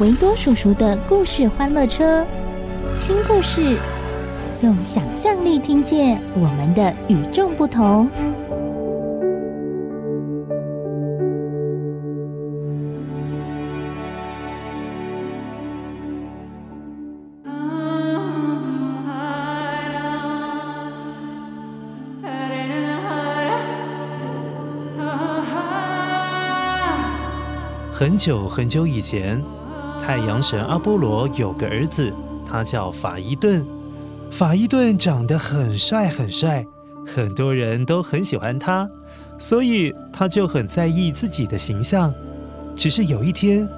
维多叔叔的故事欢乐车，听故事，用想象力听见我们的与众不同。很久很久以前，太阳神阿波罗有个儿子，他叫法伊顿。法伊顿长得很帅很帅，很多人都很喜欢他，所以他就很在意自己的形象。只是有一天，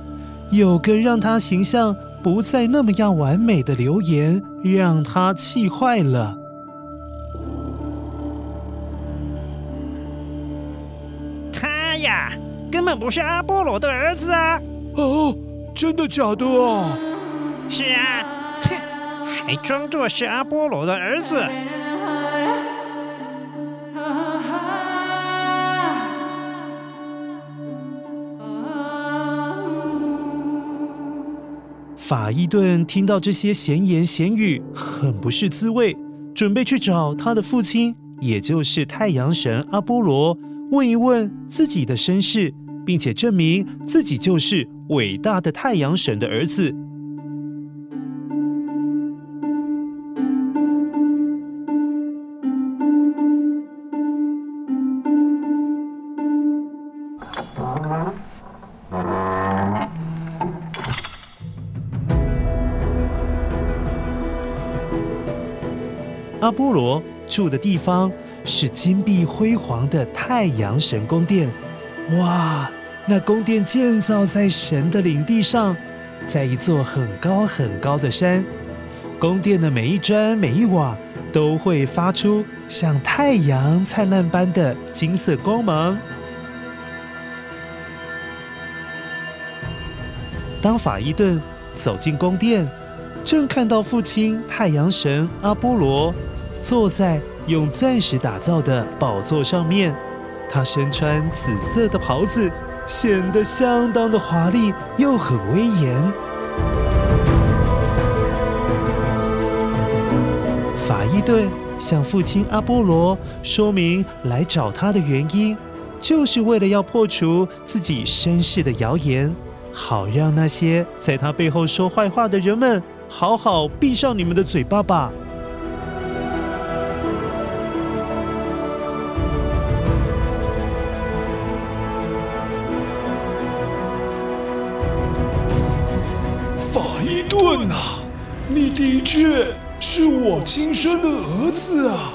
有个让他形象不再那么样完美的留言，让他气坏了。他呀。根本不是阿波罗的儿子啊！哦，真的假的啊？是啊，哼，还装作是阿波罗的儿子。法伊顿听到这些闲言闲语，很不是滋味，准备去找他的父亲，也就是太阳神阿波罗，问一问自己的身世。并且证明自己就是伟大的太阳神的儿子。阿波罗住的地方是金碧辉煌的太阳神宫殿。哇，那宫殿建造在神的领地上，在一座很高很高的山。宫殿的每一砖每一瓦都会发出像太阳灿烂般的金色光芒。当法伊顿走进宫殿，正看到父亲太阳神阿波罗坐在用钻石打造的宝座上面。他身穿紫色的袍子，显得相当的华丽，又很威严。法伊顿向父亲阿波罗说明来找他的原因，就是为了要破除自己身世的谣言，好让那些在他背后说坏话的人们好好闭上你们的嘴巴吧。的确是我亲生的儿子啊！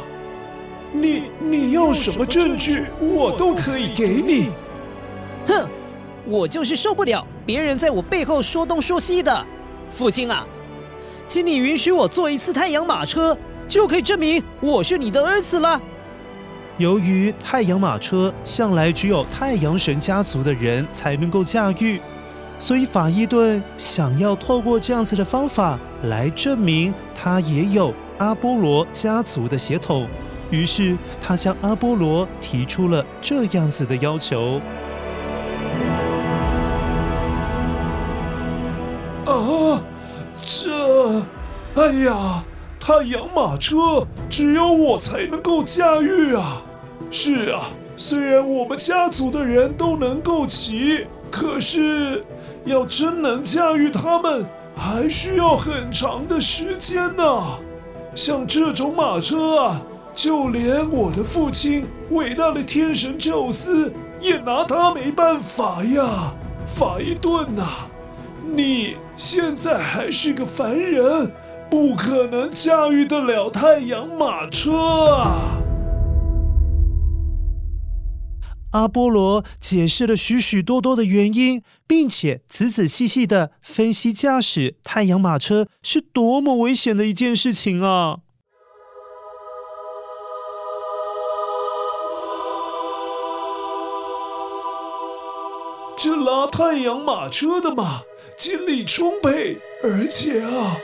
你你要什么证据，我都可以给你。哼，我就是受不了别人在我背后说东说西的。父亲啊，请你允许我坐一次太阳马车，就可以证明我是你的儿子了。由于太阳马车向来只有太阳神家族的人才能够驾驭。所以法伊顿想要透过这样子的方法来证明他也有阿波罗家族的血统，于是他向阿波罗提出了这样子的要求。啊，这，哎呀，太阳马车只有我才能够驾驭啊！是啊，虽然我们家族的人都能够骑。可是要真能驾驭他们，还需要很长的时间呢。像这种马车啊，就连我的父亲伟大的天神宙斯也拿他没办法呀。法伊顿呐，你现在还是个凡人，不可能驾驭得了太阳马车啊。阿波罗解释了许许多多的原因，并且仔仔细细的分析驾驶太阳马车是多么危险的一件事情啊！这拉太阳马车的马精力充沛，而且啊，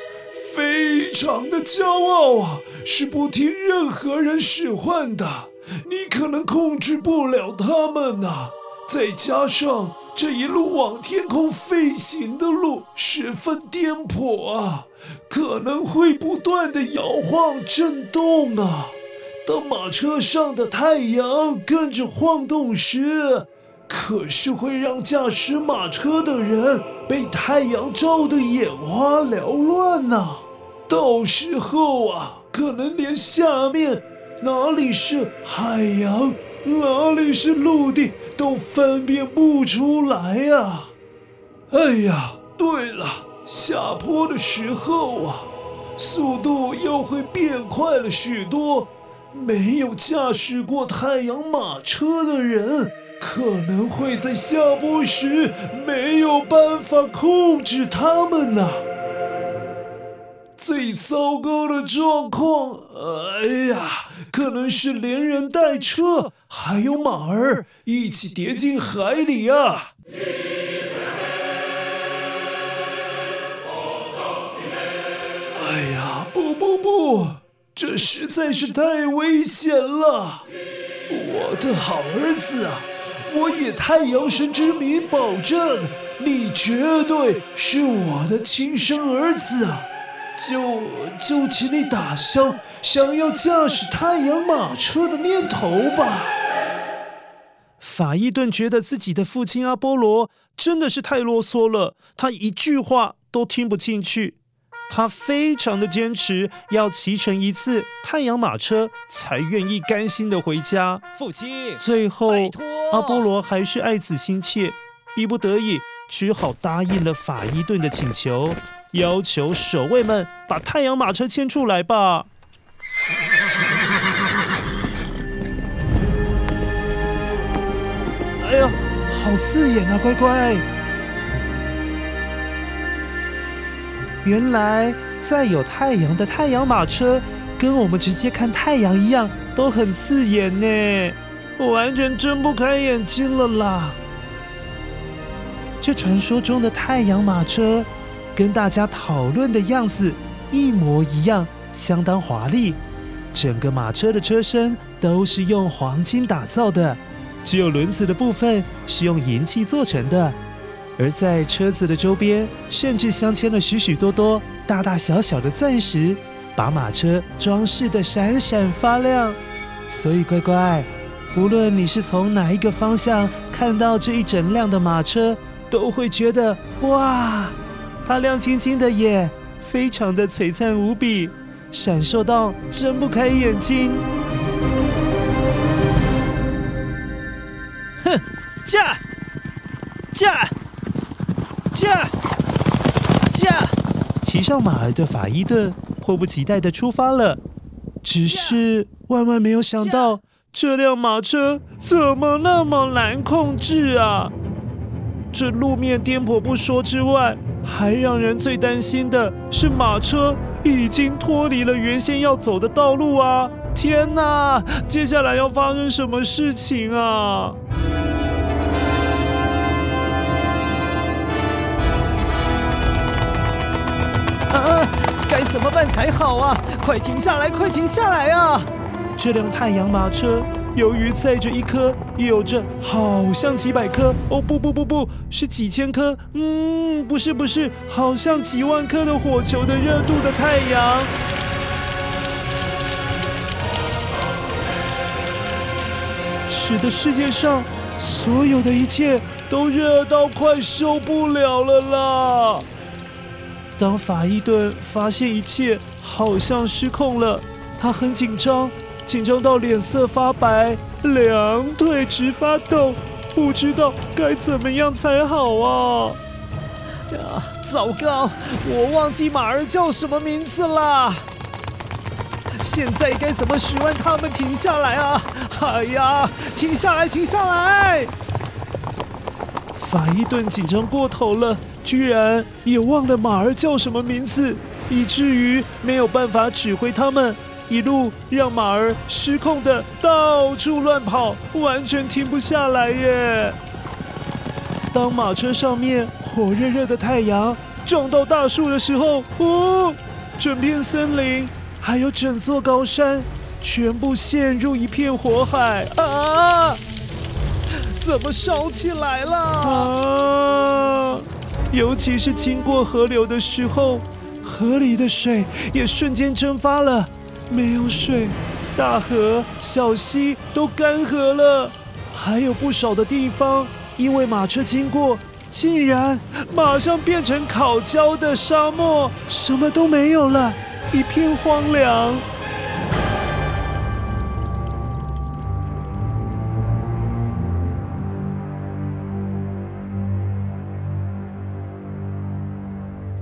非常的骄傲啊，是不听任何人使唤的。你可能控制不了他们呐、啊，再加上这一路往天空飞行的路十分颠簸啊，可能会不断的摇晃震动啊。当马车上的太阳跟着晃动时，可是会让驾驶马车的人被太阳照得眼花缭乱呐、啊。到时候啊，可能连下面。哪里是海洋，哪里是陆地，都分辨不出来呀、啊！哎呀，对了，下坡的时候啊，速度又会变快了许多。没有驾驶过太阳马车的人，可能会在下坡时没有办法控制他们呢、最糟糕的状况，哎呀，可能是连人带车还有马儿一起跌进海里啊！哎呀，不不不，这实在是太危险了！我的好儿子啊，我以太阳神之名保证，你绝对是我的亲生儿子啊！就就请你打消想要驾驶太阳马车的念头吧。法伊顿觉得自己的父亲阿波罗真的是太啰嗦了，他一句话都听不进去。他非常的坚持要骑乘一次太阳马车才愿意甘心的回家。父亲，最后，阿波罗还是爱子心切，逼不得已只好答应了法伊顿的请求。要求守卫们把太阳马车牵出来吧！哎呀，好刺眼啊，乖乖！原来载有太阳的太阳马车，跟我们直接看太阳一样，都很刺眼呢，我完全睁不开眼睛了啦！这传说中的太阳马车。跟大家讨论的样子一模一样，相当华丽。整个马车的车身都是用黄金打造的，只有轮子的部分是用银器做成的。而在车子的周边，甚至镶嵌了许许多多大大小小的钻石，把马车装饰得闪闪发亮。所以乖乖，无论你是从哪一个方向看到这一整辆的马车，都会觉得哇！它亮晶晶的耶，非常的璀璨无比，闪烁到睁不开眼睛。哼，驾，驾，驾，驾！骑上马儿的法伊顿迫不及待的出发了，只是万万没有想到，这辆马车怎么那么难控制啊！这路面颠簸不说之外，还让人最担心的是，马车已经脱离了原先要走的道路啊！天哪，接下来要发生什么事情啊？啊，该怎么办才好啊？快停下来，快停下来啊！这辆太阳马车。由于载着一颗有着好像几百颗哦，不不不不，是几千颗，嗯，不是不是，好像几万颗的火球的热度的太阳，使得世界上所有的一切都热到快受不了了啦！当法伊顿发现一切好像失控了，他很紧张，紧张到脸色发白，两腿直发抖，不知道该怎么样才好啊！啊，糟糕，我忘记马儿叫什么名字了。现在该怎么使唤他们停下来啊？哎呀，停下来，停下来！法伊顿紧张过头了，居然也忘了马儿叫什么名字，以至于没有办法指挥他们，一路让马儿失控的到处乱跑，完全停不下来耶。当马车上面火热热的太阳撞到大树的时候，哦，整片森林。还有整座高山，全部陷入一片火海啊！怎么烧起来了啊？尤其是经过河流的时候，河里的水也瞬间蒸发了，没有水，大河、小溪都干涸了，还有不少的地方因为马车经过，竟然马上变成烤焦的沙漠，什么都没有了。一片荒凉。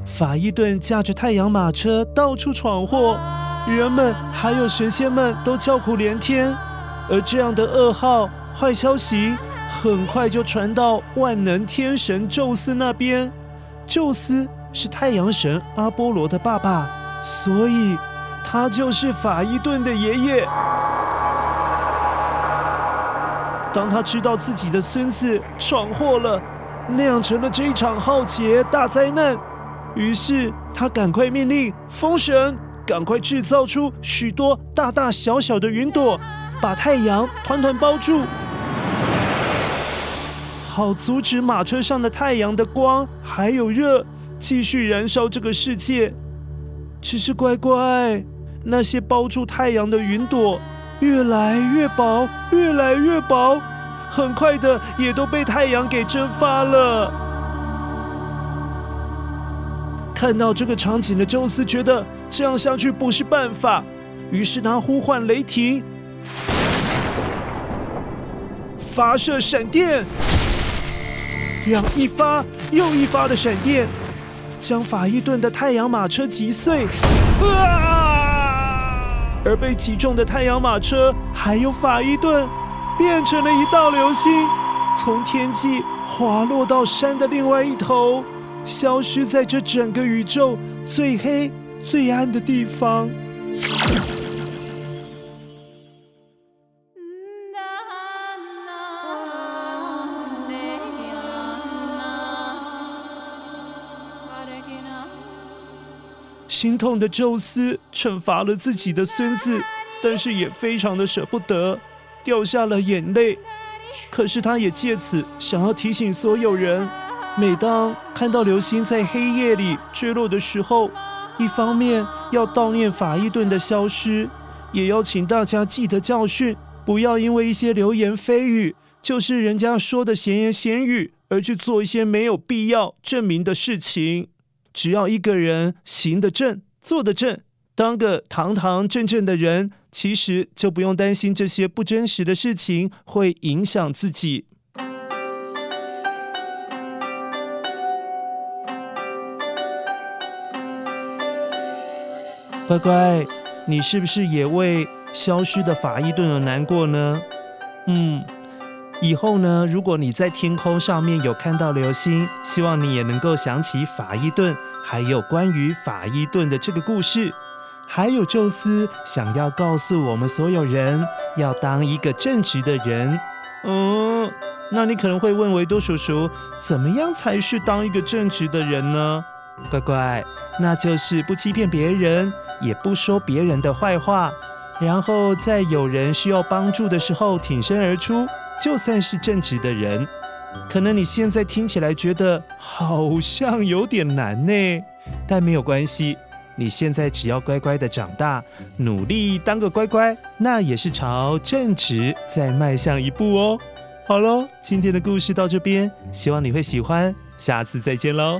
法伊顿驾着太阳马车到处闯祸，人们还有神仙们都叫苦连天。而这样的噩耗、坏消息很快就传到万能天神宙斯那边。宙斯是太阳神阿波罗的爸爸。所以，他就是法伊顿的爷爷。当他知道自己的孙子闯祸了，酿成了这一场浩劫大灾难，于是他赶快命令风神赶快制造出许多大大小小的云朵，把太阳团团包住，好阻止马车上的太阳的光还有热继续燃烧这个世界。只是乖乖，那些包住太阳的云朵越来越薄，越来越薄，很快的也都被太阳给蒸发了。看到这个场景的宙斯觉得这样下去不是办法，于是他呼唤雷霆，发射闪电，让一发又一发的闪电。将法伊顿的太阳马车击碎，啊！而被击中的太阳马车还有法伊顿，变成了一道流星，从天际滑落到山的另外一头，消失在这整个宇宙最黑、最暗的地方。心痛的宙斯惩罚了自己的孙子，但是也非常的舍不得，掉下了眼泪。可是他也借此想要提醒所有人：每当看到流星在黑夜里坠落的时候，一方面要悼念法伊顿的消失，也要请大家记得教训，不要因为一些流言蜚语，就是人家说的闲言闲语，而去做一些没有必要证明的事情。只要一个人行得正，坐得正，当个堂堂正正的人，其实就不用担心这些不真实的事情会影响自己。乖乖，你是不是也为消失的法伊顿而难过呢？嗯。以后呢，如果你在天空上面有看到流星，希望你也能够想起法伊顿，还有关于法伊顿的这个故事，还有宙斯想要告诉我们所有人，要当一个正直的人。嗯，那你可能会问维多叔叔，怎么样才是当一个正直的人呢？乖乖，那就是不欺骗别人，也不说别人的坏话，然后在有人需要帮助的时候挺身而出。就算是正直的人，可能你现在听起来觉得好像有点难呢，但没有关系，你现在只要乖乖的长大，努力当个乖乖，那也是朝正直再迈向一步哦。好喽，今天的故事到这边，希望你会喜欢，下次再见喽。